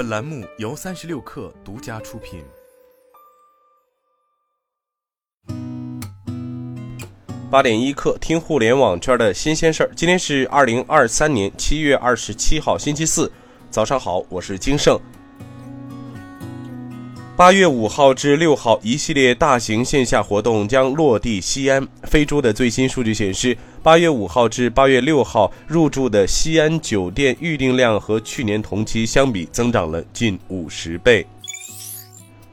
本栏目由三十六氪独家出品。八点一刻，听互联网圈的新鲜事儿。今天是二零二三年七月二十七号，星期四，早上好，我是金盛。八月五号至六号，一系列大型线下活动将落地西安。飞猪的最新数据显示，八月五号至八月六号入住的西安酒店预订量和去年同期相比增长了近五十倍。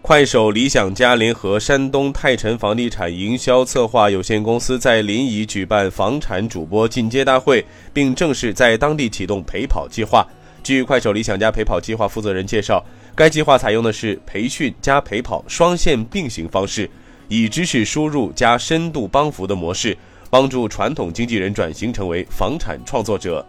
快手、理想家联合山东泰辰房地产营销策划有限公司在临沂举办房产主播进阶大会，并正式在当地启动陪跑计划。据快手、理想家陪跑计划负责人介绍。该计划采用的是培训加陪跑双线并行方式，以知识输入加深度帮扶的模式，帮助传统经纪人转型成为房产创作者。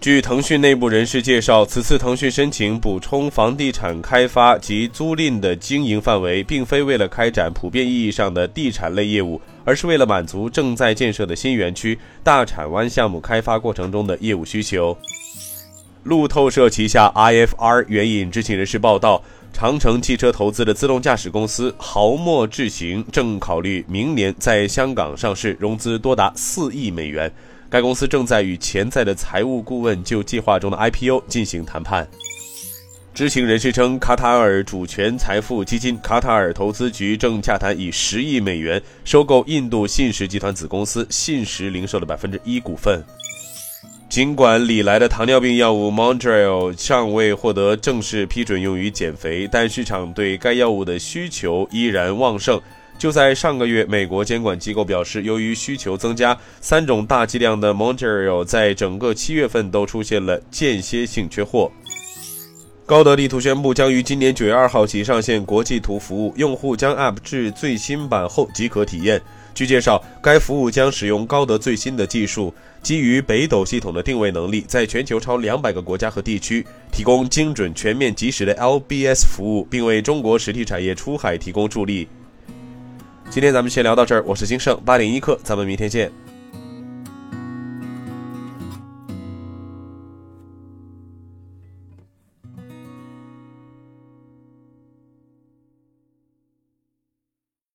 据腾讯内部人士介绍，此次腾讯申请补充房地产开发及租赁的经营范围，并非为了开展普遍意义上的地产类业务，而是为了满足正在建设的新园区大铲湾项目开发过程中的业务需求。路透社旗下 IFR 援引知情人士报道，长城汽车投资的自动驾驶公司豪墨智行正考虑明年在香港上市，融资多达四亿美元。该公司正在与潜在的财务顾问就计划中的 IPO 进行谈判。知情人士称，卡塔尔主权财富基金卡塔尔投资局正洽谈以十亿美元收购印度信实集团子公司信实零售的百分之一股份。尽管李来的糖尿病药物 Mounjaro 尚未获得正式批准用于减肥，但市场对该药物的需求依然旺盛。就在上个月，美国监管机构表示，由于需求增加，三种大剂量的 Mounjaro 在整个七月份都出现了间歇性缺货。高德地图宣布，将于今年九月二号起上线国际图服务，用户将 App 至最新版后即可体验。据介绍，该服务将使用高德最新的技术。基于北斗系统的定位能力，在全球超两百个国家和地区提供精准、全面、及时的 LBS 服务，并为中国实体产业出海提供助力。今天咱们先聊到这儿，我是金盛八点一刻，咱们明天见。